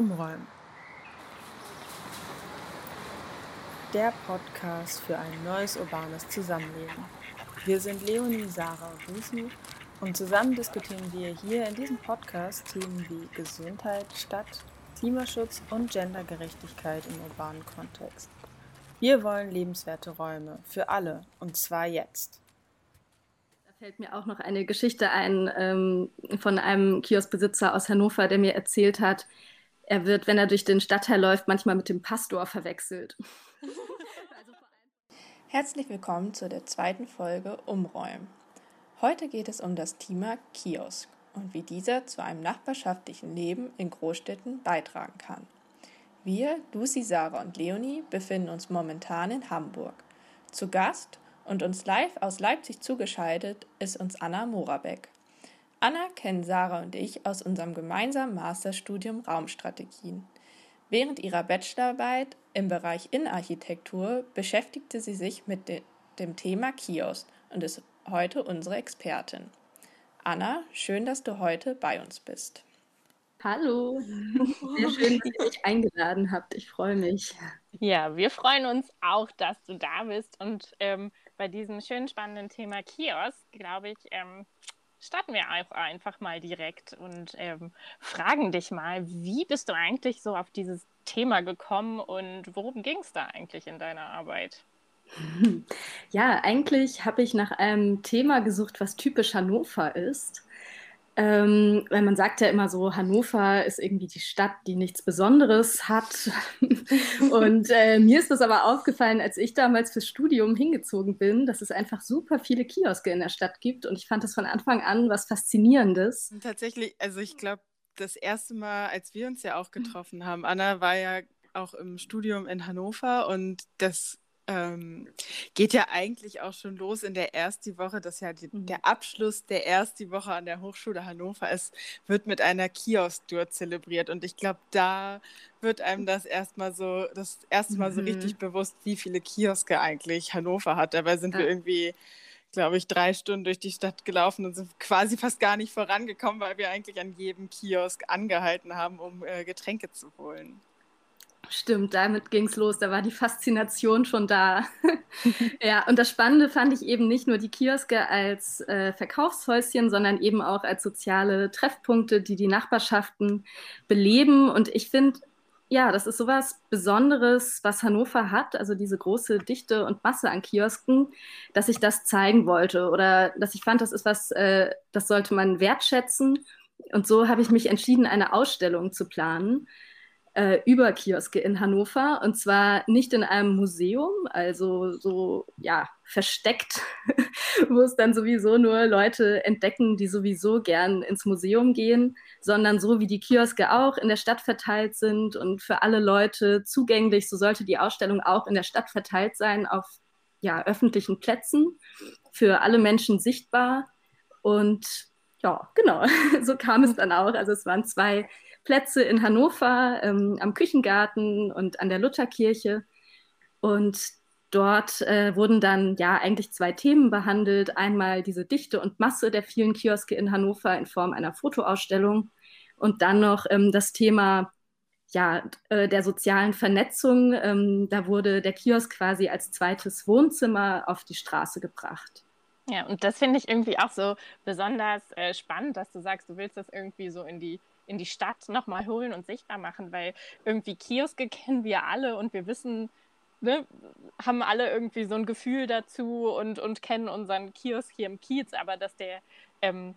Umräumen. Der Podcast für ein neues urbanes Zusammenleben. Wir sind Leonie, Sarah und Lucy und zusammen diskutieren wir hier in diesem Podcast Themen wie Gesundheit, Stadt, Klimaschutz und Gendergerechtigkeit im urbanen Kontext. Wir wollen lebenswerte Räume für alle und zwar jetzt. Da fällt mir auch noch eine Geschichte ein ähm, von einem Kioskbesitzer aus Hannover, der mir erzählt hat, er wird, wenn er durch den Stadtteil läuft, manchmal mit dem Pastor verwechselt. Herzlich willkommen zu der zweiten Folge Umräumen. Heute geht es um das Thema Kiosk und wie dieser zu einem nachbarschaftlichen Leben in Großstädten beitragen kann. Wir, Lucy, Sarah und Leonie, befinden uns momentan in Hamburg. Zu Gast und uns live aus Leipzig zugeschaltet ist uns Anna Morabeck. Anna kennen Sarah und ich aus unserem gemeinsamen Masterstudium Raumstrategien. Während ihrer Bachelorarbeit im Bereich Innenarchitektur beschäftigte sie sich mit de dem Thema Kiosk und ist heute unsere Expertin. Anna, schön, dass du heute bei uns bist. Hallo, sehr schön, dass ihr mich eingeladen habt. Ich freue mich. Ja, wir freuen uns auch, dass du da bist. Und ähm, bei diesem schönen, spannenden Thema Kiosk, glaube ich, ähm, starten wir auch einfach mal direkt und ähm, fragen dich mal, wie bist du eigentlich so auf dieses Thema gekommen und worum ging es da eigentlich in deiner Arbeit? Ja, eigentlich habe ich nach einem Thema gesucht, was typisch Hannover ist. Ähm, weil man sagt ja immer so, Hannover ist irgendwie die Stadt, die nichts Besonderes hat. und äh, mir ist das aber aufgefallen, als ich damals fürs Studium hingezogen bin, dass es einfach super viele Kioske in der Stadt gibt. Und ich fand das von Anfang an was Faszinierendes. Tatsächlich, also ich glaube, das erste Mal, als wir uns ja auch getroffen haben, Anna war ja auch im Studium in Hannover und das ähm, geht ja eigentlich auch schon los in der ersten Woche, das ja die, mhm. der Abschluss der ersten Woche an der Hochschule Hannover ist, wird mit einer Kiosk-Tour zelebriert. Und ich glaube, da wird einem das erstmal so, das erste Mal so richtig mhm. bewusst, wie viele Kioske eigentlich Hannover hat. Dabei sind ja. wir irgendwie glaube ich, drei Stunden durch die Stadt gelaufen und sind quasi fast gar nicht vorangekommen, weil wir eigentlich an jedem Kiosk angehalten haben, um äh, Getränke zu holen. Stimmt, damit ging es los. Da war die Faszination schon da. ja, und das Spannende fand ich eben nicht nur die Kioske als äh, Verkaufshäuschen, sondern eben auch als soziale Treffpunkte, die die Nachbarschaften beleben. Und ich finde, ja, das ist sowas Besonderes, was Hannover hat, also diese große Dichte und Masse an Kiosken, dass ich das zeigen wollte oder dass ich fand, das ist was, äh, das sollte man wertschätzen. Und so habe ich mich entschieden, eine Ausstellung zu planen äh, über Kioske in Hannover und zwar nicht in einem Museum, also so ja versteckt, wo es dann sowieso nur Leute entdecken, die sowieso gern ins Museum gehen, sondern so wie die Kioske auch in der Stadt verteilt sind und für alle Leute zugänglich, so sollte die Ausstellung auch in der Stadt verteilt sein auf ja öffentlichen Plätzen für alle Menschen sichtbar und ja, genau, so kam es dann auch. Also es waren zwei Plätze in Hannover ähm, am Küchengarten und an der Lutherkirche. Und dort äh, wurden dann ja eigentlich zwei Themen behandelt. Einmal diese Dichte und Masse der vielen Kioske in Hannover in Form einer Fotoausstellung und dann noch ähm, das Thema ja, äh, der sozialen Vernetzung. Ähm, da wurde der Kiosk quasi als zweites Wohnzimmer auf die Straße gebracht. Ja, und das finde ich irgendwie auch so besonders äh, spannend, dass du sagst, du willst das irgendwie so in die in die Stadt nochmal holen und sichtbar machen, weil irgendwie Kioske kennen wir alle und wir wissen, ne, haben alle irgendwie so ein Gefühl dazu und, und kennen unseren Kiosk hier im Kiez, aber dass der ähm,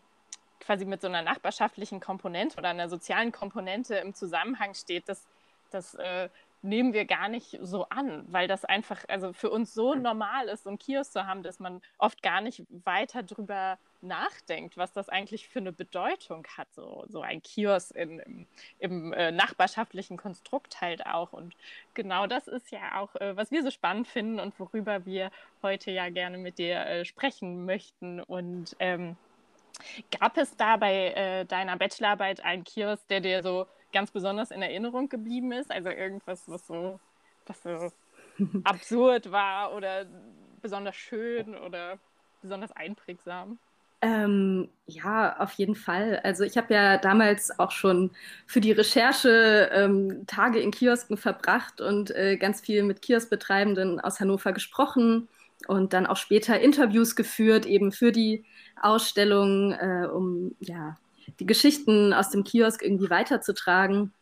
quasi mit so einer nachbarschaftlichen Komponente oder einer sozialen Komponente im Zusammenhang steht, das, das äh, nehmen wir gar nicht so an, weil das einfach also für uns so normal ist, so einen Kiosk zu haben, dass man oft gar nicht weiter drüber nachdenkt, was das eigentlich für eine Bedeutung hat, so, so ein Kiosk in, im, im äh, nachbarschaftlichen Konstrukt halt auch. Und genau das ist ja auch, äh, was wir so spannend finden und worüber wir heute ja gerne mit dir äh, sprechen möchten. Und ähm, gab es da bei äh, deiner Bachelorarbeit einen Kiosk, der dir so ganz besonders in Erinnerung geblieben ist? Also irgendwas, was so, was so absurd war oder besonders schön oder besonders einprägsam? Ähm, ja, auf jeden Fall. Also ich habe ja damals auch schon für die Recherche ähm, Tage in Kiosken verbracht und äh, ganz viel mit Kioskbetreibenden aus Hannover gesprochen und dann auch später Interviews geführt, eben für die Ausstellung, äh, um ja, die Geschichten aus dem Kiosk irgendwie weiterzutragen.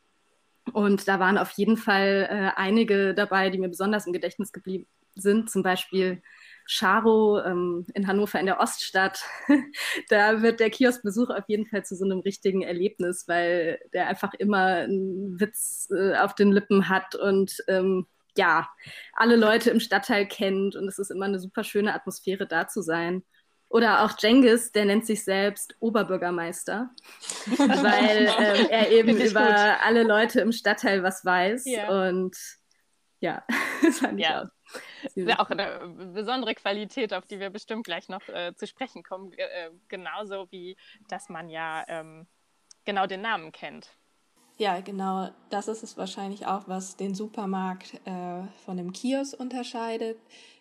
Und da waren auf jeden Fall äh, einige dabei, die mir besonders im Gedächtnis geblieben sind. Zum Beispiel Charo ähm, in Hannover in der Oststadt. da wird der Kioskbesuch auf jeden Fall zu so einem richtigen Erlebnis, weil der einfach immer einen Witz äh, auf den Lippen hat und ähm, ja, alle Leute im Stadtteil kennt und es ist immer eine super schöne Atmosphäre da zu sein. Oder auch Jengis, der nennt sich selbst Oberbürgermeister, weil ähm, er eben über gut. alle Leute im Stadtteil was weiß. Ja. Und ja, das fand ich ja. auch. Das ist ja auch eine besondere Qualität, auf die wir bestimmt gleich noch äh, zu sprechen kommen. Äh, genauso wie, dass man ja ähm, genau den Namen kennt. Ja, genau. Das ist es wahrscheinlich auch, was den Supermarkt äh, von dem Kiosk unterscheidet,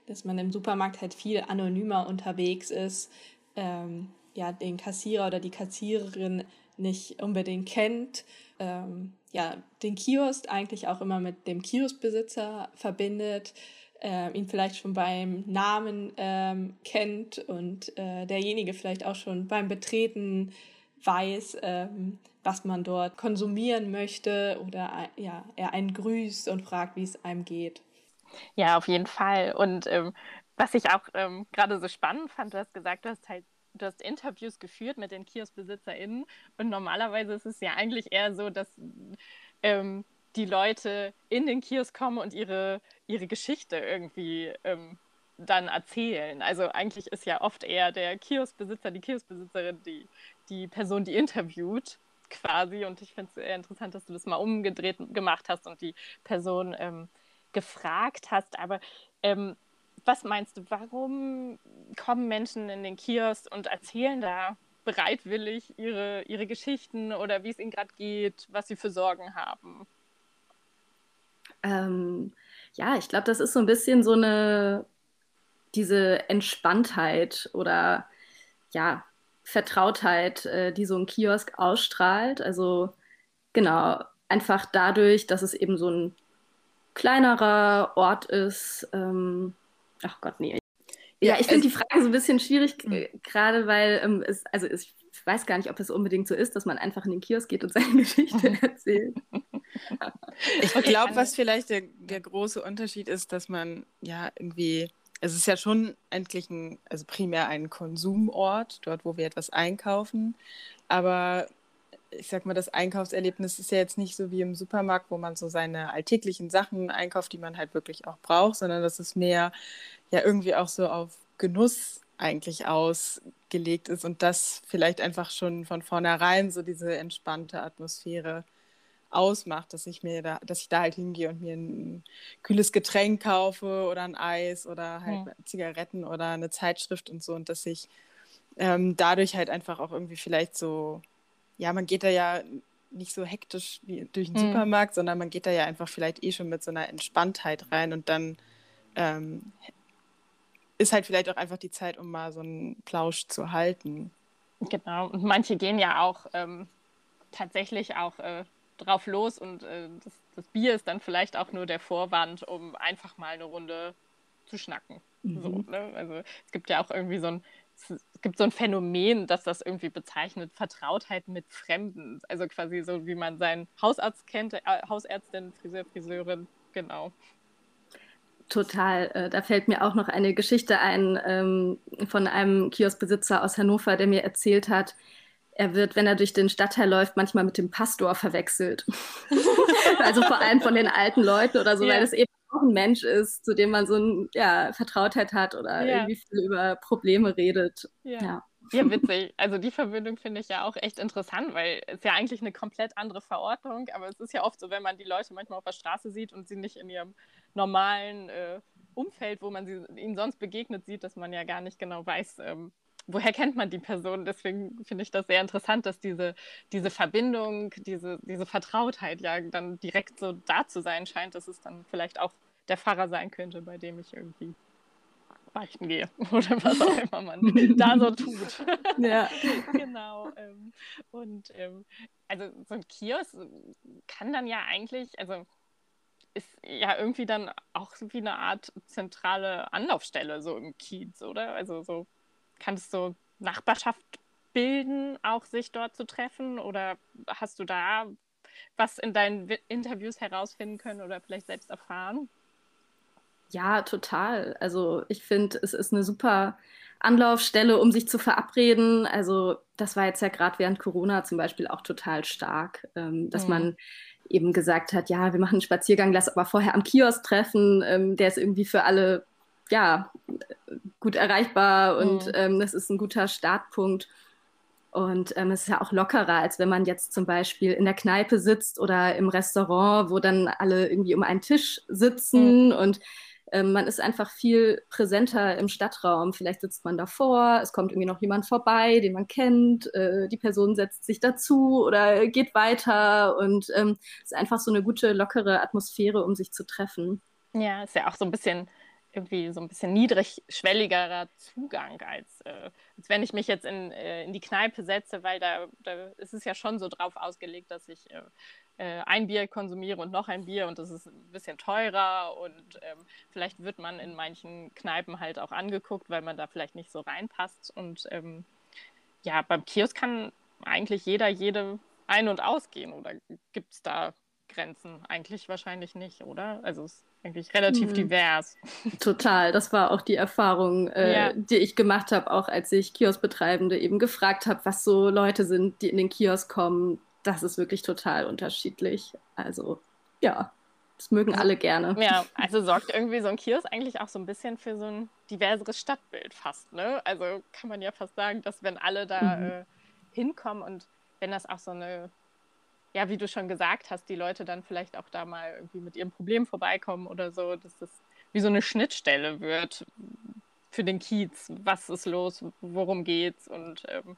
dass man im Supermarkt halt viel anonymer unterwegs ist, ähm, ja, den Kassierer oder die Kassiererin nicht unbedingt kennt, ähm, ja, den Kiosk eigentlich auch immer mit dem Kioskbesitzer verbindet, äh, ihn vielleicht schon beim Namen ähm, kennt und äh, derjenige vielleicht auch schon beim Betreten weiß, ähm, was man dort konsumieren möchte oder ja, er einen grüßt und fragt, wie es einem geht. Ja, auf jeden Fall. Und ähm, was ich auch ähm, gerade so spannend fand, du hast gesagt, du hast halt du hast Interviews geführt mit den KioskbesitzerInnen und normalerweise ist es ja eigentlich eher so, dass ähm, die Leute in den Kiosk kommen und ihre, ihre Geschichte irgendwie ähm, dann erzählen. Also eigentlich ist ja oft eher der Kioskbesitzer, die Kioskbesitzerin, die, die Person, die interviewt quasi. Und ich finde es sehr interessant, dass du das mal umgedreht gemacht hast und die Person ähm, gefragt hast. Aber ähm, was meinst du, warum kommen Menschen in den Kiosk und erzählen da bereitwillig ihre, ihre Geschichten oder wie es ihnen gerade geht, was sie für Sorgen haben? Ähm, ja, ich glaube, das ist so ein bisschen so eine, diese Entspanntheit oder ja, Vertrautheit, äh, die so ein Kiosk ausstrahlt. Also genau, einfach dadurch, dass es eben so ein kleinerer Ort ist. Ähm, ach Gott, nee. Ja, ich finde die Frage so ein bisschen schwierig, äh, gerade weil ähm, es, also ich weiß gar nicht, ob es unbedingt so ist, dass man einfach in den Kiosk geht und seine Geschichte erzählt. Ich glaube, was vielleicht der, der große Unterschied ist, dass man ja irgendwie, es ist ja schon endlich ein, also primär ein Konsumort, dort, wo wir etwas einkaufen, aber ich sag mal, das Einkaufserlebnis ist ja jetzt nicht so wie im Supermarkt, wo man so seine alltäglichen Sachen einkauft, die man halt wirklich auch braucht, sondern das ist mehr ja irgendwie auch so auf Genuss eigentlich ausgelegt ist und das vielleicht einfach schon von vornherein so diese entspannte Atmosphäre ausmacht, dass ich mir da, dass ich da halt hingehe und mir ein kühles Getränk kaufe oder ein Eis oder halt ja. Zigaretten oder eine Zeitschrift und so und dass ich ähm, dadurch halt einfach auch irgendwie vielleicht so, ja, man geht da ja nicht so hektisch wie durch den mhm. Supermarkt, sondern man geht da ja einfach vielleicht eh schon mit so einer Entspanntheit rein und dann ähm, ist halt vielleicht auch einfach die Zeit, um mal so einen Plausch zu halten. Genau, und manche gehen ja auch ähm, tatsächlich auch äh, drauf los und äh, das, das, Bier ist dann vielleicht auch nur der Vorwand, um einfach mal eine Runde zu schnacken. Mhm. So, ne? Also es gibt ja auch irgendwie so ein, gibt so ein Phänomen, dass das irgendwie bezeichnet, Vertrautheit mit Fremden. Also quasi so, wie man seinen Hausarzt kennt, äh, Hausärztin, Friseur, Friseurin, genau. Total. Äh, da fällt mir auch noch eine Geschichte ein ähm, von einem Kioskbesitzer aus Hannover, der mir erzählt hat, er wird, wenn er durch den Stadtteil läuft, manchmal mit dem Pastor verwechselt. also vor allem von den alten Leuten oder so, ja. weil es eben auch ein Mensch ist, zu dem man so eine ja, Vertrautheit hat oder ja. irgendwie viel über Probleme redet. Ja. ja. Witzig. Also die Verbindung finde ich ja auch echt interessant, weil es ja eigentlich eine komplett andere Verordnung, aber es ist ja oft so, wenn man die Leute manchmal auf der Straße sieht und sie nicht in ihrem normalen äh, Umfeld, wo man sie, ihnen sonst begegnet, sieht, dass man ja gar nicht genau weiß, ähm, woher kennt man die Person? Deswegen finde ich das sehr interessant, dass diese, diese Verbindung, diese, diese Vertrautheit ja dann direkt so da zu sein scheint, dass es dann vielleicht auch der Pfarrer sein könnte, bei dem ich irgendwie beichten gehe oder was auch immer man da so tut. Ja. genau. Ähm, und ähm, also so ein Kiosk kann dann ja eigentlich, also ist ja irgendwie dann auch wie eine Art zentrale Anlaufstelle so im Kiez, oder? Also so kannst du Nachbarschaft bilden, auch sich dort zu treffen? Oder hast du da was in deinen Interviews herausfinden können oder vielleicht selbst erfahren? Ja, total. Also ich finde, es ist eine super Anlaufstelle, um sich zu verabreden. Also das war jetzt ja gerade während Corona zum Beispiel auch total stark, ähm, dass mhm. man eben gesagt hat, ja, wir machen einen Spaziergang, lass aber vorher am Kiosk treffen. Ähm, der ist irgendwie für alle ja gut erreichbar und mhm. ähm, das ist ein guter Startpunkt. Und ähm, es ist ja auch lockerer, als wenn man jetzt zum Beispiel in der Kneipe sitzt oder im Restaurant, wo dann alle irgendwie um einen Tisch sitzen mhm. und ähm, man ist einfach viel präsenter im Stadtraum. Vielleicht sitzt man davor, es kommt irgendwie noch jemand vorbei, den man kennt, äh, die Person setzt sich dazu oder geht weiter und ähm, es ist einfach so eine gute, lockere Atmosphäre, um sich zu treffen. Ja, ist ja auch so ein bisschen irgendwie so ein bisschen niedrigschwelligerer Zugang, als, äh, als wenn ich mich jetzt in, äh, in die Kneipe setze, weil da, da ist es ja schon so drauf ausgelegt, dass ich äh, äh, ein Bier konsumiere und noch ein Bier und das ist ein bisschen teurer und ähm, vielleicht wird man in manchen Kneipen halt auch angeguckt, weil man da vielleicht nicht so reinpasst und ähm, ja, beim Kiosk kann eigentlich jeder, jede ein- und ausgehen oder gibt es da Grenzen? Eigentlich wahrscheinlich nicht, oder? Also es eigentlich relativ hm. divers. Total, das war auch die Erfahrung, äh, ja. die ich gemacht habe, auch als ich Kioskbetreibende eben gefragt habe, was so Leute sind, die in den Kiosk kommen. Das ist wirklich total unterschiedlich. Also ja, das mögen alle gerne. Ja, also sorgt irgendwie so ein Kiosk eigentlich auch so ein bisschen für so ein diverseres Stadtbild fast. Ne? Also kann man ja fast sagen, dass wenn alle da mhm. äh, hinkommen und wenn das auch so eine ja, wie du schon gesagt hast, die Leute dann vielleicht auch da mal irgendwie mit ihrem Problem vorbeikommen oder so, dass das wie so eine Schnittstelle wird für den Kiez. Was ist los? Worum geht's? Und ähm,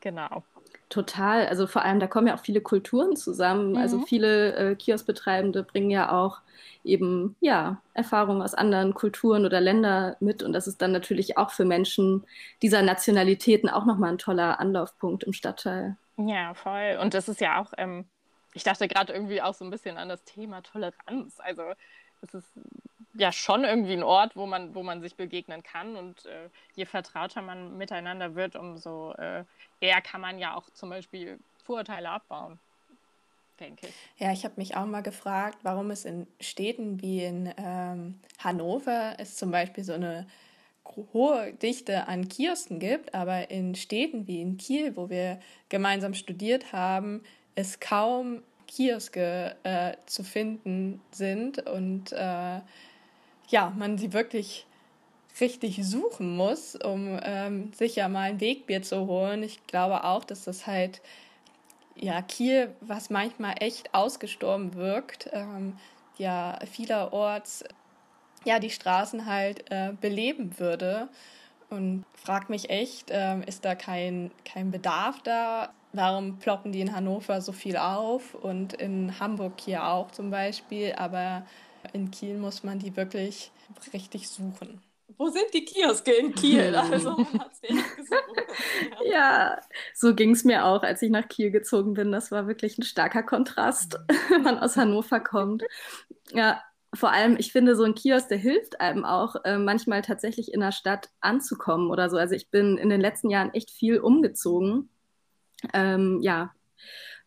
genau. Total. Also vor allem, da kommen ja auch viele Kulturen zusammen. Also mhm. Also viele äh, Kioskbetreibende bringen ja auch eben ja Erfahrungen aus anderen Kulturen oder Ländern mit. Und das ist dann natürlich auch für Menschen dieser Nationalitäten auch nochmal ein toller Anlaufpunkt im Stadtteil. Ja, voll. Und das ist ja auch, ähm, ich dachte gerade irgendwie auch so ein bisschen an das Thema Toleranz. Also es ist ja schon irgendwie ein Ort, wo man, wo man sich begegnen kann. Und äh, je vertrauter man miteinander wird, umso äh, eher kann man ja auch zum Beispiel Vorurteile abbauen. Denke ich. Ja, ich habe mich auch mal gefragt, warum es in Städten wie in ähm, Hannover ist zum Beispiel so eine hohe Dichte an Kiosken gibt, aber in Städten wie in Kiel, wo wir gemeinsam studiert haben, es kaum Kioske äh, zu finden sind und äh, ja, man sie wirklich richtig suchen muss, um ähm, sich ja mal ein Wegbier zu holen. Ich glaube auch, dass das halt ja Kiel, was manchmal echt ausgestorben wirkt, ähm, ja vielerorts ja, die Straßen halt äh, beleben würde. Und frag mich echt, äh, ist da kein, kein Bedarf da? Warum ploppen die in Hannover so viel auf und in Hamburg hier auch zum Beispiel, aber in Kiel muss man die wirklich richtig suchen. Wo sind die Kioske in Kiel? Also man hat gesucht. ja, so ging es mir auch, als ich nach Kiel gezogen bin. Das war wirklich ein starker Kontrast, wenn man aus Hannover kommt. Ja, vor allem, ich finde, so ein Kiosk, der hilft einem auch, äh, manchmal tatsächlich in der Stadt anzukommen oder so. Also ich bin in den letzten Jahren echt viel umgezogen. Ähm, ja,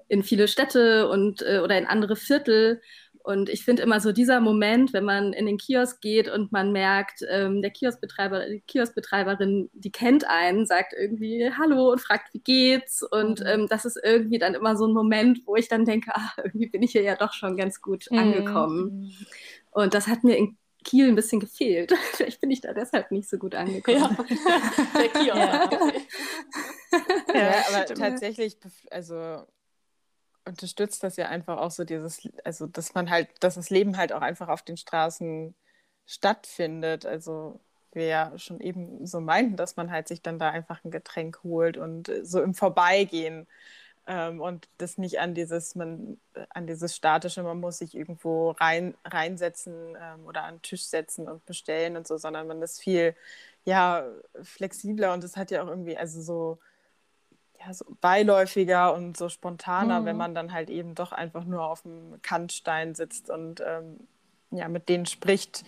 in viele Städte und äh, oder in andere Viertel. Und ich finde immer so dieser Moment, wenn man in den Kiosk geht und man merkt, ähm, der Kioskbetreiber, die Kioskbetreiberin, die kennt einen, sagt irgendwie Hallo und fragt, wie geht's? Und mhm. ähm, das ist irgendwie dann immer so ein Moment, wo ich dann denke, ach, irgendwie bin ich hier ja doch schon ganz gut mhm. angekommen. Und das hat mir in Kiel ein bisschen gefehlt. Vielleicht bin ich da deshalb nicht so gut angekommen. Ja, der Kiosk. Ja, ja aber tatsächlich, also unterstützt das ja einfach auch so dieses, also dass man halt, dass das Leben halt auch einfach auf den Straßen stattfindet. Also wir ja schon eben so meinten, dass man halt sich dann da einfach ein Getränk holt und so im Vorbeigehen ähm, und das nicht an dieses, man, an dieses statische, man muss sich irgendwo rein, reinsetzen ähm, oder an den Tisch setzen und bestellen und so, sondern man ist viel ja, flexibler und es hat ja auch irgendwie, also so, ja, so beiläufiger und so spontaner, mhm. wenn man dann halt eben doch einfach nur auf dem Kantstein sitzt und ähm, ja, mit denen spricht,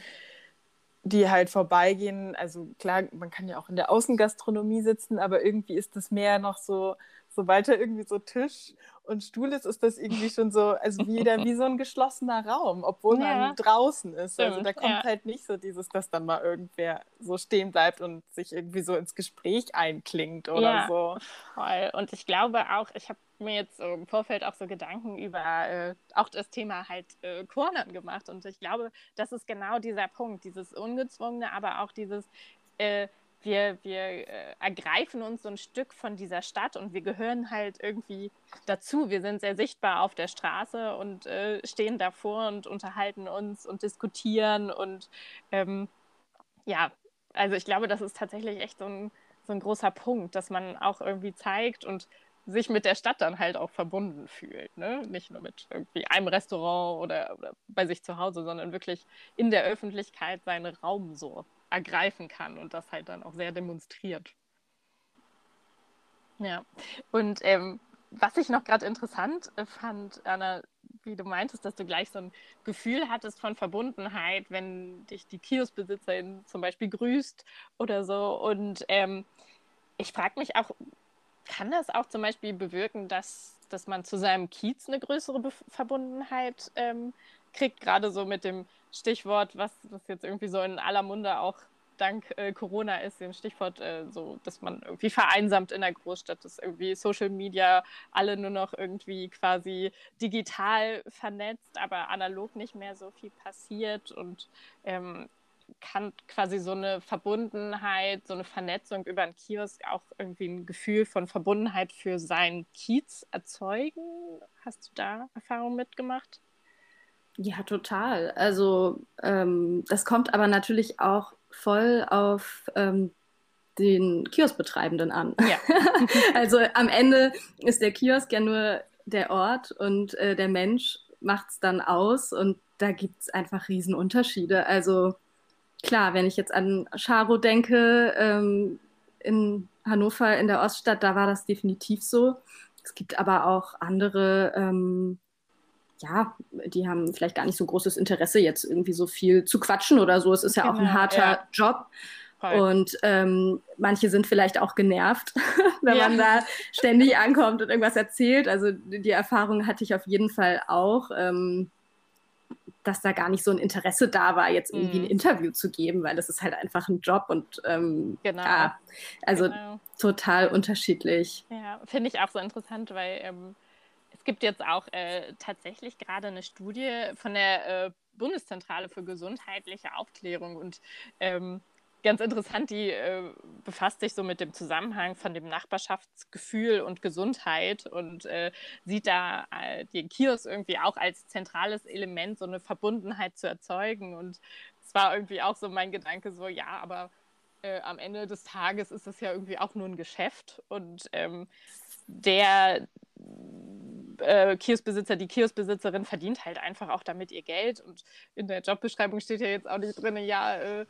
die halt vorbeigehen. Also klar, man kann ja auch in der Außengastronomie sitzen, aber irgendwie ist das mehr noch so, sobald da irgendwie so Tisch und Stuhl ist, ist das irgendwie schon so, also wieder wie so ein geschlossener Raum, obwohl ja. man draußen ist. Stimmt, also da kommt ja. halt nicht so dieses, dass dann mal irgendwer so stehen bleibt und sich irgendwie so ins Gespräch einklingt oder ja, so. Voll. Und ich glaube auch, ich habe mir jetzt im Vorfeld auch so Gedanken über äh, auch das Thema halt äh, Cornern gemacht. Und ich glaube, das ist genau dieser Punkt, dieses Ungezwungene, aber auch dieses, äh, wir, wir äh, ergreifen uns so ein Stück von dieser Stadt und wir gehören halt irgendwie dazu. Wir sind sehr sichtbar auf der Straße und äh, stehen davor und unterhalten uns und diskutieren. Und ähm, ja, also ich glaube, das ist tatsächlich echt so ein, so ein großer Punkt, dass man auch irgendwie zeigt und sich mit der Stadt dann halt auch verbunden fühlt. Ne? Nicht nur mit irgendwie einem Restaurant oder, oder bei sich zu Hause, sondern wirklich in der Öffentlichkeit seinen Raum so ergreifen kann und das halt dann auch sehr demonstriert. Ja, und ähm, was ich noch gerade interessant äh, fand, Anna, wie du meintest, dass du gleich so ein Gefühl hattest von Verbundenheit, wenn dich die Kioskbesitzerin zum Beispiel grüßt oder so. Und ähm, ich frage mich auch, kann das auch zum Beispiel bewirken, dass, dass man zu seinem Kiez eine größere Be Verbundenheit ähm, kriegt, gerade so mit dem Stichwort, was, was jetzt irgendwie so in aller Munde auch dank äh, Corona ist, dem Stichwort äh, so, dass man irgendwie vereinsamt in der Großstadt ist, irgendwie Social Media, alle nur noch irgendwie quasi digital vernetzt, aber analog nicht mehr so viel passiert und ähm, kann quasi so eine Verbundenheit, so eine Vernetzung über einen Kiosk auch irgendwie ein Gefühl von Verbundenheit für seinen Kiez erzeugen. Hast du da Erfahrung mitgemacht? Ja, total. Also ähm, das kommt aber natürlich auch voll auf ähm, den Kioskbetreibenden an. Ja. also am Ende ist der Kiosk ja nur der Ort und äh, der Mensch macht es dann aus und da gibt es einfach Riesenunterschiede. Also klar, wenn ich jetzt an Charo denke, ähm, in Hannover in der Oststadt, da war das definitiv so. Es gibt aber auch andere ähm, ja, die haben vielleicht gar nicht so großes Interesse, jetzt irgendwie so viel zu quatschen oder so. Es ist ja genau, auch ein genau, harter ja. Job. Voll. Und ähm, manche sind vielleicht auch genervt, wenn ja. man da ständig ankommt und irgendwas erzählt. Also die Erfahrung hatte ich auf jeden Fall auch, ähm, dass da gar nicht so ein Interesse da war, jetzt irgendwie mhm. ein Interview zu geben, weil das ist halt einfach ein Job und ähm, genau. ja, also genau. total unterschiedlich. Ja, finde ich auch so interessant, weil ähm, gibt jetzt auch äh, tatsächlich gerade eine Studie von der äh, Bundeszentrale für gesundheitliche Aufklärung und ähm, ganz interessant, die äh, befasst sich so mit dem Zusammenhang von dem Nachbarschaftsgefühl und Gesundheit und äh, sieht da äh, den Kiosk irgendwie auch als zentrales Element, so eine Verbundenheit zu erzeugen. Und es war irgendwie auch so mein Gedanke, so ja, aber äh, am Ende des Tages ist es ja irgendwie auch nur ein Geschäft und ähm, der äh, Kioskbesitzer, die Kioskbesitzerin verdient halt einfach auch damit ihr Geld. Und in der Jobbeschreibung steht ja jetzt auch nicht drin, ja, äh,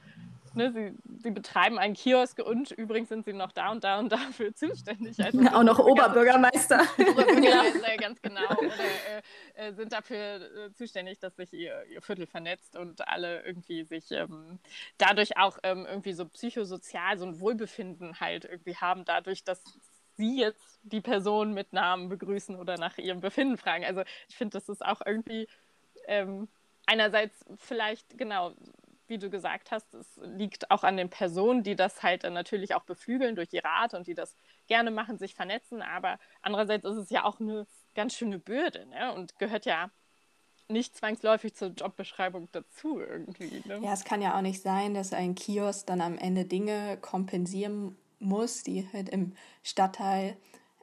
ne, sie, sie betreiben einen Kiosk und übrigens sind sie noch da und da und dafür zuständig. Also auch noch Oberbürgermeister. Oberbürgermeister, ganz genau. Oder äh, äh, sind dafür äh, zuständig, dass sich ihr, ihr Viertel vernetzt und alle irgendwie sich ähm, dadurch auch ähm, irgendwie so psychosozial so ein Wohlbefinden halt irgendwie haben, dadurch, dass Sie jetzt die Person mit Namen begrüßen oder nach ihrem Befinden fragen. Also ich finde, das ist auch irgendwie ähm, einerseits vielleicht, genau, wie du gesagt hast, es liegt auch an den Personen, die das halt dann natürlich auch beflügeln durch ihre Art und die das gerne machen, sich vernetzen. Aber andererseits ist es ja auch eine ganz schöne Bürde ne? und gehört ja nicht zwangsläufig zur Jobbeschreibung dazu irgendwie. Ne? Ja, es kann ja auch nicht sein, dass ein Kiosk dann am Ende Dinge kompensieren muss, die halt im Stadtteil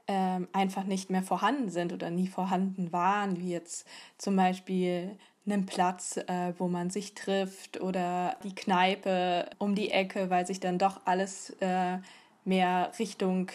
ähm, einfach nicht mehr vorhanden sind oder nie vorhanden waren, wie jetzt zum Beispiel einen Platz, äh, wo man sich trifft oder die Kneipe um die Ecke, weil sich dann doch alles äh, mehr Richtung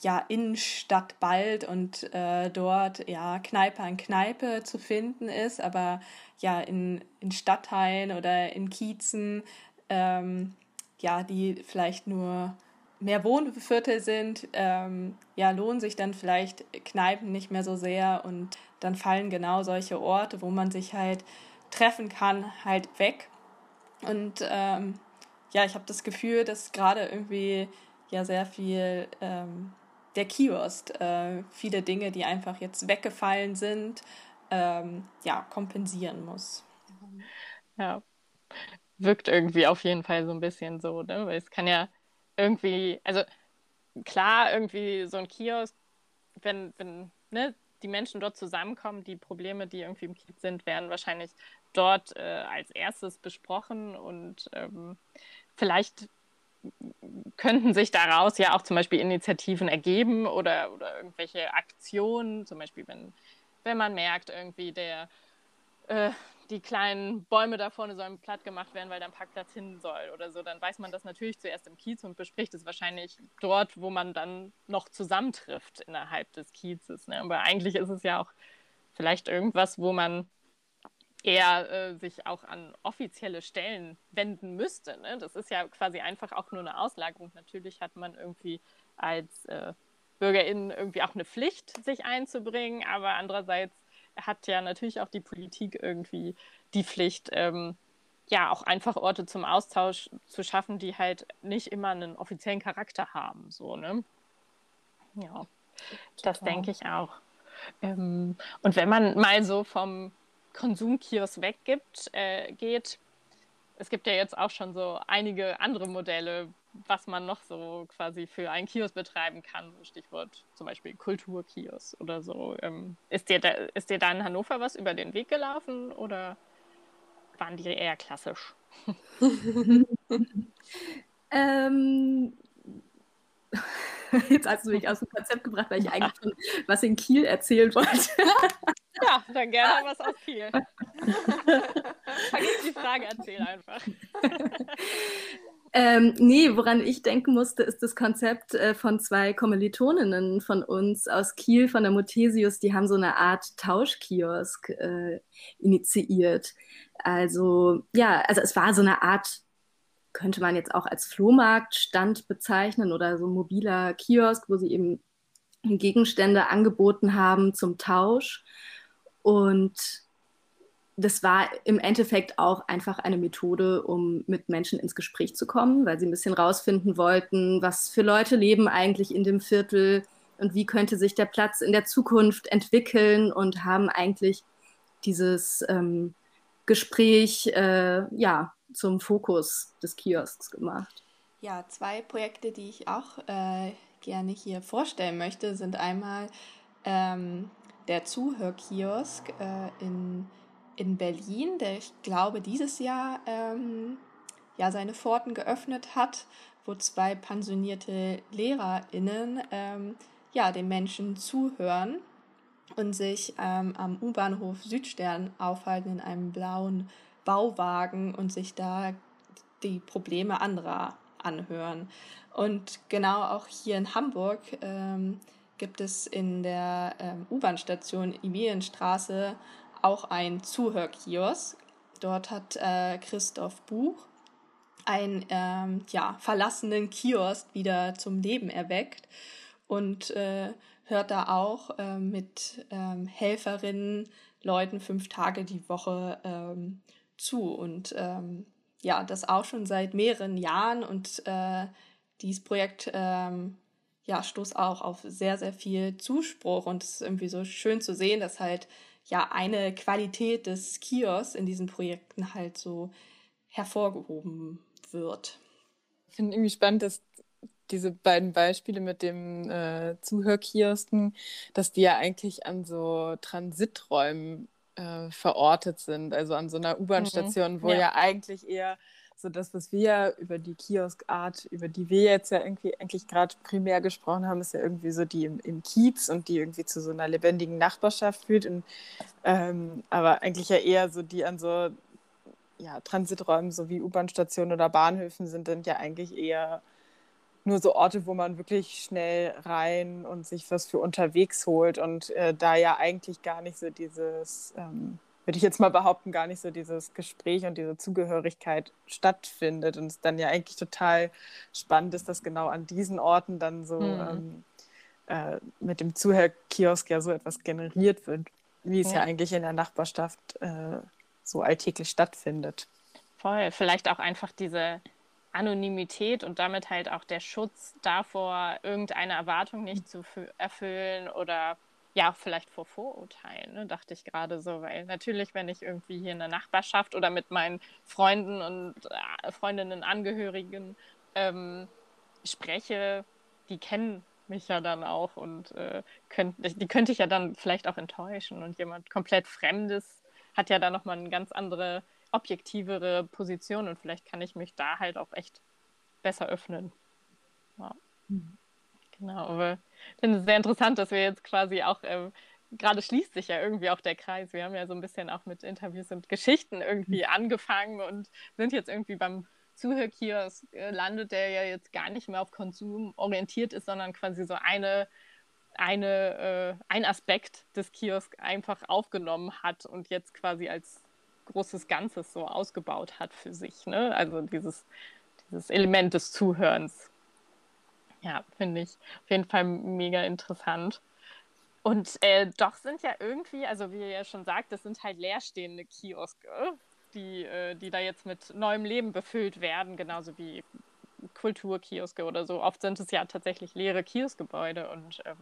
ja Innenstadt bald und äh, dort ja Kneipe an Kneipe zu finden ist, aber ja in, in Stadtteilen oder in Kiezen, ähm, ja, die vielleicht nur mehr Wohnviertel sind, ähm, ja, lohnen sich dann vielleicht Kneipen nicht mehr so sehr und dann fallen genau solche Orte, wo man sich halt treffen kann, halt weg. Und ähm, ja, ich habe das Gefühl, dass gerade irgendwie ja sehr viel ähm, der Kiosk, äh, viele Dinge, die einfach jetzt weggefallen sind, ähm, ja, kompensieren muss. Ja, wirkt irgendwie auf jeden Fall so ein bisschen so, ne? Weil es kann ja irgendwie, also klar, irgendwie so ein Kiosk, wenn, wenn ne, die Menschen dort zusammenkommen, die Probleme, die irgendwie im Kiez sind, werden wahrscheinlich dort äh, als erstes besprochen und ähm, vielleicht könnten sich daraus ja auch zum Beispiel Initiativen ergeben oder, oder irgendwelche Aktionen, zum Beispiel wenn, wenn man merkt, irgendwie der, äh, die kleinen Bäume da vorne sollen platt gemacht werden, weil da ein Parkplatz hin soll oder so, dann weiß man das natürlich zuerst im Kiez und bespricht es wahrscheinlich dort, wo man dann noch zusammentrifft innerhalb des Kiezes. Ne? Aber eigentlich ist es ja auch vielleicht irgendwas, wo man er äh, sich auch an offizielle Stellen wenden müsste. Ne? Das ist ja quasi einfach auch nur eine Auslagerung. Natürlich hat man irgendwie als äh, BürgerInnen irgendwie auch eine Pflicht, sich einzubringen, aber andererseits hat ja natürlich auch die Politik irgendwie die Pflicht, ähm, ja, auch einfach Orte zum Austausch zu schaffen, die halt nicht immer einen offiziellen Charakter haben. So, ne? Ja, Total. das denke ich auch. Ähm, und wenn man mal so vom Konsumkiosk weggibt, äh, geht. Es gibt ja jetzt auch schon so einige andere Modelle, was man noch so quasi für einen Kiosk betreiben kann. Stichwort zum Beispiel Kulturkiosk oder so. Ähm, ist, dir da, ist dir da in Hannover was über den Weg gelaufen oder waren die eher klassisch? ähm, Jetzt hast du mich aus dem Konzept gebracht, weil ich eigentlich schon was in Kiel erzählen wollte. Ja, dann gerne was aus Kiel. Vergiss die Frage, erzähl einfach. Ähm, nee, woran ich denken musste, ist das Konzept äh, von zwei Kommilitoninnen von uns aus Kiel, von der Muthesius. Die haben so eine Art Tauschkiosk äh, initiiert. Also, ja, also es war so eine Art könnte man jetzt auch als Flohmarktstand bezeichnen oder so ein mobiler Kiosk, wo sie eben Gegenstände angeboten haben zum Tausch. Und das war im Endeffekt auch einfach eine Methode, um mit Menschen ins Gespräch zu kommen, weil sie ein bisschen rausfinden wollten, was für Leute leben eigentlich in dem Viertel und wie könnte sich der Platz in der Zukunft entwickeln und haben eigentlich dieses ähm, Gespräch äh, ja zum Fokus des Kiosks gemacht. Ja, zwei Projekte, die ich auch äh, gerne hier vorstellen möchte, sind einmal ähm, der Zuhörkiosk äh, in, in Berlin, der ich glaube dieses Jahr ähm, ja seine Pforten geöffnet hat, wo zwei pensionierte LehrerInnen ähm, ja, den Menschen zuhören und sich ähm, am U-Bahnhof Südstern aufhalten in einem blauen Bauwagen und sich da die Probleme anderer anhören. Und genau auch hier in Hamburg ähm, gibt es in der ähm, U-Bahn-Station Emilienstraße auch ein Zuhörkiosk. Dort hat äh, Christoph Buch einen ähm, ja, verlassenen Kiosk wieder zum Leben erweckt und äh, hört da auch äh, mit ähm, Helferinnen, Leuten fünf Tage die Woche ähm, zu. Und ähm, ja, das auch schon seit mehreren Jahren. Und äh, dieses Projekt ähm, ja, stoßt auch auf sehr, sehr viel Zuspruch. Und es ist irgendwie so schön zu sehen, dass halt ja eine Qualität des Kiosks in diesen Projekten halt so hervorgehoben wird. Ich finde irgendwie spannend, dass diese beiden Beispiele mit dem äh, Zuhörkiosken, dass die ja eigentlich an so Transiträumen äh, verortet sind, also an so einer U-Bahn-Station, mhm. wo ja. ja. eigentlich eher so das, was wir über die Kioskart, über die wir jetzt ja irgendwie eigentlich gerade primär gesprochen haben, ist ja irgendwie so die im, im, Kiez und die irgendwie zu so einer lebendigen Nachbarschaft führt. Und, ähm, aber eigentlich ja eher so die an so ja, Transiträumen, so wie U-Bahn-Stationen oder Bahnhöfen sind, sind ja eigentlich eher nur so Orte, wo man wirklich schnell rein und sich was für unterwegs holt und äh, da ja eigentlich gar nicht so dieses, ähm, würde ich jetzt mal behaupten, gar nicht so dieses Gespräch und diese Zugehörigkeit stattfindet und es dann ja eigentlich total spannend ist, dass genau an diesen Orten dann so mhm. ähm, äh, mit dem Zuhörkiosk ja so etwas generiert wird, wie es ja, ja eigentlich in der Nachbarschaft äh, so alltäglich stattfindet. Voll, vielleicht auch einfach diese Anonymität und damit halt auch der Schutz davor, irgendeine Erwartung nicht zu erfüllen oder ja, vielleicht vor Vorurteilen, ne, dachte ich gerade so, weil natürlich, wenn ich irgendwie hier in der Nachbarschaft oder mit meinen Freunden und äh, Freundinnen, Angehörigen ähm, spreche, die kennen mich ja dann auch und äh, könnt, die könnte ich ja dann vielleicht auch enttäuschen und jemand komplett Fremdes hat ja dann nochmal eine ganz andere objektivere Position und vielleicht kann ich mich da halt auch echt besser öffnen. Ja. Mhm. Genau, aber finde es sehr interessant, dass wir jetzt quasi auch, äh, gerade schließt sich ja irgendwie auch der Kreis. Wir haben ja so ein bisschen auch mit Interviews und Geschichten irgendwie mhm. angefangen und sind jetzt irgendwie beim Zuhörkiosk äh, landet, der ja jetzt gar nicht mehr auf Konsum orientiert ist, sondern quasi so eine eine, äh, ein Aspekt des Kiosk einfach aufgenommen hat und jetzt quasi als großes Ganzes so ausgebaut hat für sich. Ne? Also dieses, dieses Element des Zuhörens. Ja, finde ich auf jeden Fall mega interessant. Und äh, doch sind ja irgendwie, also wie ihr ja schon sagt, das sind halt leerstehende Kioske, die, äh, die da jetzt mit neuem Leben befüllt werden, genauso wie Kulturkioske oder so. Oft sind es ja tatsächlich leere Kioskgebäude und ähm,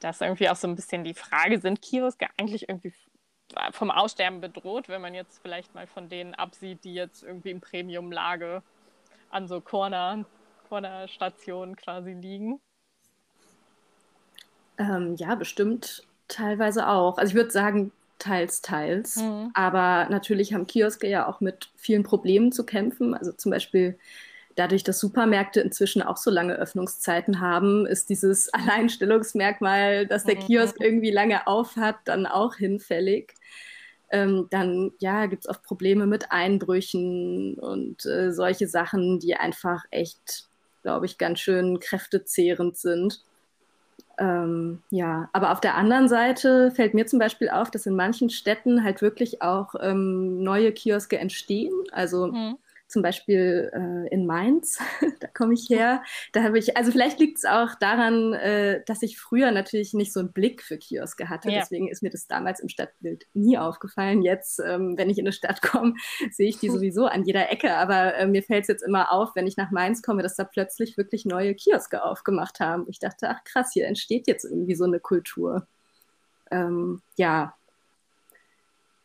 da ist irgendwie auch so ein bisschen die Frage, sind Kioske eigentlich irgendwie vom Aussterben bedroht, wenn man jetzt vielleicht mal von denen absieht, die jetzt irgendwie in Premium-Lage an so Corner, Corner-Stationen quasi liegen? Ähm, ja, bestimmt teilweise auch. Also ich würde sagen, teils, teils. Mhm. Aber natürlich haben Kioske ja auch mit vielen Problemen zu kämpfen. Also zum Beispiel dadurch, dass Supermärkte inzwischen auch so lange Öffnungszeiten haben, ist dieses Alleinstellungsmerkmal, dass der Kiosk mhm. irgendwie lange auf hat, dann auch hinfällig. Ähm, dann ja, gibt es oft Probleme mit Einbrüchen und äh, solche Sachen, die einfach echt, glaube ich, ganz schön kräftezehrend sind. Ähm, ja, aber auf der anderen Seite fällt mir zum Beispiel auf, dass in manchen Städten halt wirklich auch ähm, neue Kioske entstehen. Also mhm zum Beispiel äh, in Mainz, da komme ich her. Da habe ich, also vielleicht liegt es auch daran, äh, dass ich früher natürlich nicht so einen Blick für Kioske hatte. Ja. Deswegen ist mir das damals im Stadtbild nie aufgefallen. Jetzt, ähm, wenn ich in eine Stadt komme, sehe ich die sowieso an jeder Ecke. Aber äh, mir fällt es jetzt immer auf, wenn ich nach Mainz komme, dass da plötzlich wirklich neue Kioske aufgemacht haben. Ich dachte, ach krass, hier entsteht jetzt irgendwie so eine Kultur. Ähm, ja,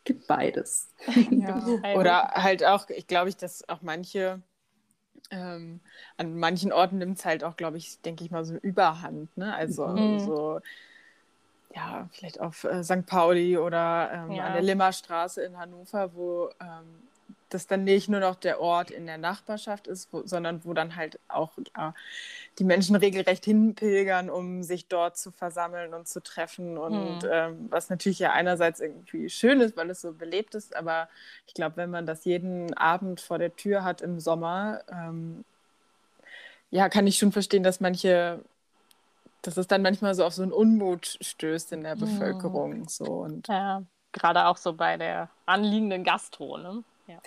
gibt beides. Ja. Oder halt auch, ich glaube, dass auch manche, ähm, an manchen Orten nimmt es halt auch, glaube ich, denke ich mal, so Überhand. Ne? Also mhm. so, ja, vielleicht auf äh, St. Pauli oder ähm, ja. an der Limmerstraße in Hannover, wo ähm, das dann nicht nur noch der Ort in der Nachbarschaft ist, wo, sondern wo dann halt auch ja, die Menschen regelrecht hinpilgern, um sich dort zu versammeln und zu treffen. Und mhm. ähm, was natürlich ja einerseits irgendwie schön ist, weil es so belebt ist, aber ich glaube, wenn man das jeden Abend vor der Tür hat im Sommer, ähm, ja, kann ich schon verstehen, dass manche dass es dann manchmal so auf so einen Unmut stößt in der mhm. Bevölkerung. So. Und ja, gerade auch so bei der anliegenden Gastro, ne? Ja.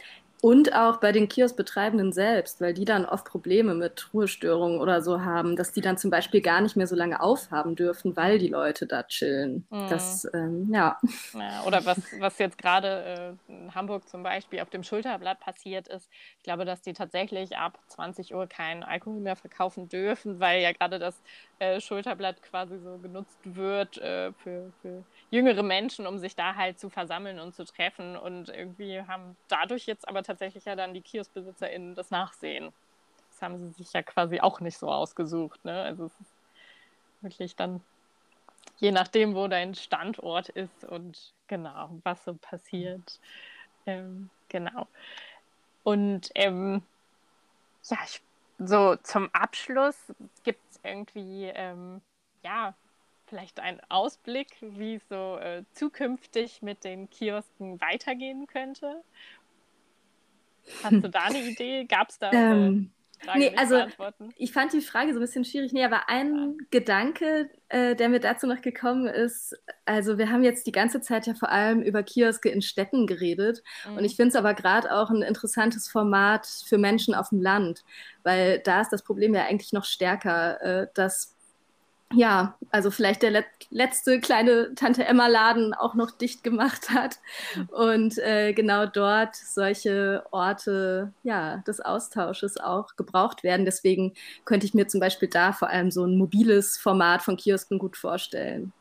Und auch bei den Kioskbetreibenden selbst, weil die dann oft Probleme mit Ruhestörungen oder so haben, dass die dann zum Beispiel gar nicht mehr so lange aufhaben dürfen, weil die Leute da chillen. Mhm. Das, ähm, ja. ja. Oder was, was jetzt gerade äh, in Hamburg zum Beispiel auf dem Schulterblatt passiert ist, ich glaube, dass die tatsächlich ab 20 Uhr keinen Alkohol mehr verkaufen dürfen, weil ja gerade das äh, Schulterblatt quasi so genutzt wird äh, für, für jüngere Menschen, um sich da halt zu versammeln und zu treffen. Und irgendwie haben dadurch jetzt aber tatsächlich ja dann die KioskbesitzerInnen das Nachsehen. Das haben sie sich ja quasi auch nicht so ausgesucht. Ne? Also es ist wirklich dann je nachdem, wo dein Standort ist und genau, was so passiert. Ähm, genau. Und ähm, ja, ich, so zum Abschluss gibt es irgendwie, ähm, ja, vielleicht einen Ausblick, wie es so äh, zukünftig mit den Kiosken weitergehen könnte? Hast du da eine Idee? Gab es da? Ähm, Frage nee, also ich fand die Frage so ein bisschen schwierig. Nee, aber ein ja. Gedanke, äh, der mir dazu noch gekommen ist, also wir haben jetzt die ganze Zeit ja vor allem über Kioske in Städten geredet. Mhm. Und ich finde es aber gerade auch ein interessantes Format für Menschen auf dem Land, weil da ist das Problem ja eigentlich noch stärker, äh, dass ja, also vielleicht der let letzte kleine Tante Emma-Laden auch noch dicht gemacht hat und äh, genau dort solche Orte ja, des Austausches auch gebraucht werden. Deswegen könnte ich mir zum Beispiel da vor allem so ein mobiles Format von Kiosken gut vorstellen.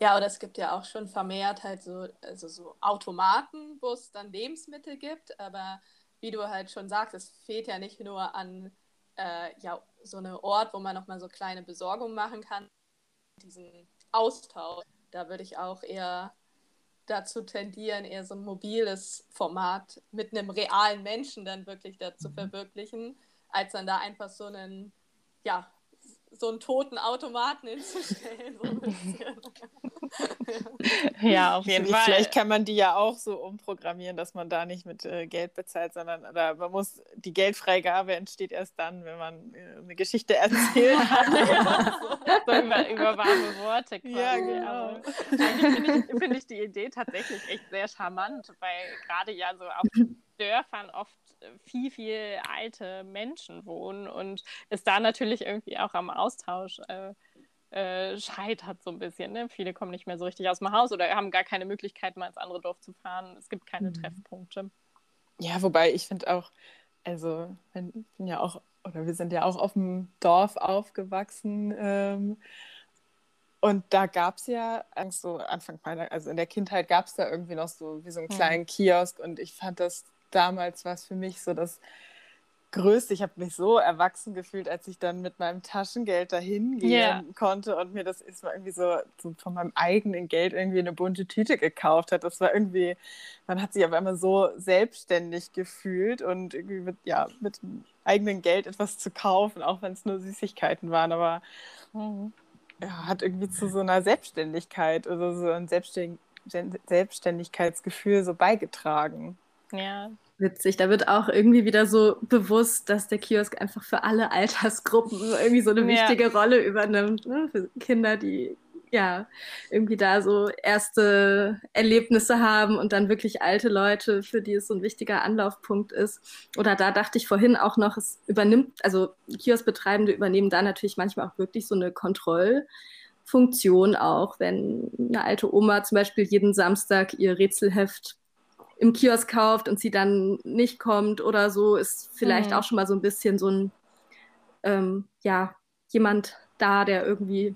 Ja, oder es gibt ja auch schon vermehrt halt so, also so Automaten, wo es dann Lebensmittel gibt, aber wie du halt schon sagst, es fehlt ja nicht nur an äh, ja, so eine Ort, wo man nochmal so kleine Besorgungen machen kann. Diesen Austausch, da würde ich auch eher dazu tendieren, eher so ein mobiles Format mit einem realen Menschen dann wirklich dazu mhm. verwirklichen, als dann da einfach so einen, ja, so einen toten Automaten hinzustellen. So ja, auf jeden Fall. Vielleicht kann man die ja auch so umprogrammieren, dass man da nicht mit äh, Geld bezahlt, sondern oder man muss, die Geldfreigabe entsteht erst dann, wenn man äh, eine Geschichte erzählt hat. so, über, über, warme Worte quasi. Ja, genau. eigentlich finde ich, find ich die Idee tatsächlich echt sehr charmant, weil gerade ja so auf Dörfern oft viel, viel alte Menschen wohnen und es da natürlich irgendwie auch am Austausch äh, äh, scheitert so ein bisschen. Ne? Viele kommen nicht mehr so richtig aus dem Haus oder haben gar keine Möglichkeit, mal ins andere Dorf zu fahren. Es gibt keine mhm. Treffpunkte. Ja, wobei ich finde auch, also ich bin ja auch, oder wir sind ja auch auf dem Dorf aufgewachsen. Ähm, und da gab es ja, so Anfang meiner, also in der Kindheit gab es da irgendwie noch so wie so einen kleinen mhm. Kiosk und ich fand das damals war es für mich so das Größte. Ich habe mich so erwachsen gefühlt, als ich dann mit meinem Taschengeld dahin gehen yeah. konnte und mir das ist mal irgendwie so, so, von meinem eigenen Geld irgendwie eine bunte Tüte gekauft hat. Das war irgendwie, man hat sich aber immer so selbstständig gefühlt und irgendwie mit, ja, mit eigenen Geld etwas zu kaufen, auch wenn es nur Süßigkeiten waren, aber mhm. ja, hat irgendwie zu so einer Selbstständigkeit oder so ein Selbstständig Selbstständigkeitsgefühl so beigetragen. Ja. Witzig, da wird auch irgendwie wieder so bewusst, dass der Kiosk einfach für alle Altersgruppen irgendwie so eine ja. wichtige Rolle übernimmt. Ne? Für Kinder, die ja irgendwie da so erste Erlebnisse haben und dann wirklich alte Leute, für die es so ein wichtiger Anlaufpunkt ist. Oder da dachte ich vorhin auch noch, es übernimmt, also Kioskbetreibende übernehmen da natürlich manchmal auch wirklich so eine Kontrollfunktion auch, wenn eine alte Oma zum Beispiel jeden Samstag ihr Rätselheft im Kiosk kauft und sie dann nicht kommt oder so, ist vielleicht mhm. auch schon mal so ein bisschen so ein, ähm, ja, jemand da, der irgendwie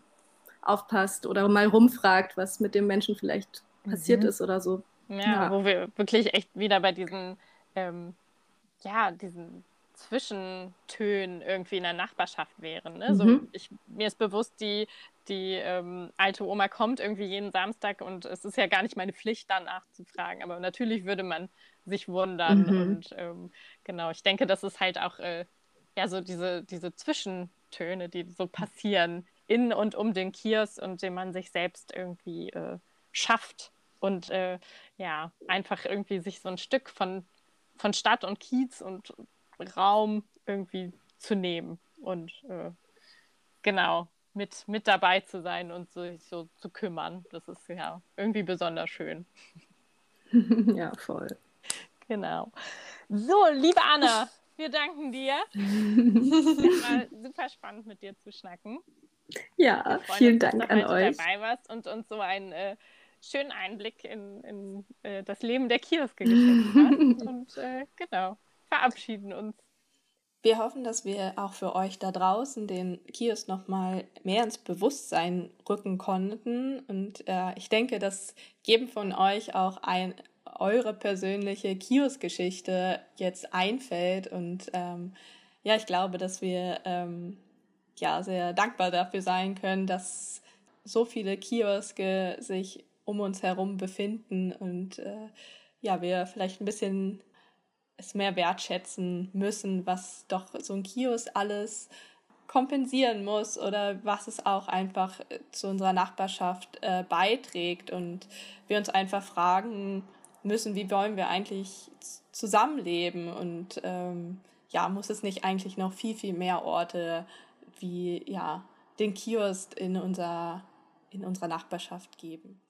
aufpasst oder mal rumfragt, was mit dem Menschen vielleicht passiert mhm. ist oder so. Ja, ja, wo wir wirklich echt wieder bei diesen, ähm, ja, diesen Zwischentönen irgendwie in der Nachbarschaft wären. Ne? Mhm. So, ich, mir ist bewusst, die, die ähm, alte Oma kommt irgendwie jeden Samstag und es ist ja gar nicht meine Pflicht, danach zu fragen. Aber natürlich würde man sich wundern. Mhm. Und ähm, genau, ich denke, das ist halt auch äh, ja so diese, diese Zwischentöne, die so passieren in und um den Kiosk und den man sich selbst irgendwie äh, schafft. Und äh, ja, einfach irgendwie sich so ein Stück von, von Stadt und Kiez und Raum irgendwie zu nehmen und äh, genau mit, mit dabei zu sein und sich so zu kümmern. Das ist ja irgendwie besonders schön. ja, voll. Genau. So, liebe Anna, wir danken dir. Es war super spannend, mit dir zu schnacken. Ja, vielen uns, Dank an euch. dabei warst und uns so einen äh, schönen Einblick in, in äh, das Leben der Kioske geschenkt hast. und äh, genau verabschieden uns. Wir hoffen, dass wir auch für euch da draußen den Kiosk nochmal mehr ins Bewusstsein rücken konnten. Und äh, ich denke, dass jedem von euch auch ein, eure persönliche Kiosk-Geschichte jetzt einfällt. Und ähm, ja, ich glaube, dass wir ähm, ja sehr dankbar dafür sein können, dass so viele Kioske sich um uns herum befinden und äh, ja, wir vielleicht ein bisschen es mehr wertschätzen müssen, was doch so ein Kiosk alles kompensieren muss oder was es auch einfach äh, zu unserer Nachbarschaft äh, beiträgt und wir uns einfach fragen müssen, wie wollen wir eigentlich zusammenleben und ähm, ja, muss es nicht eigentlich noch viel, viel mehr Orte wie ja, den Kiosk in, unser, in unserer Nachbarschaft geben?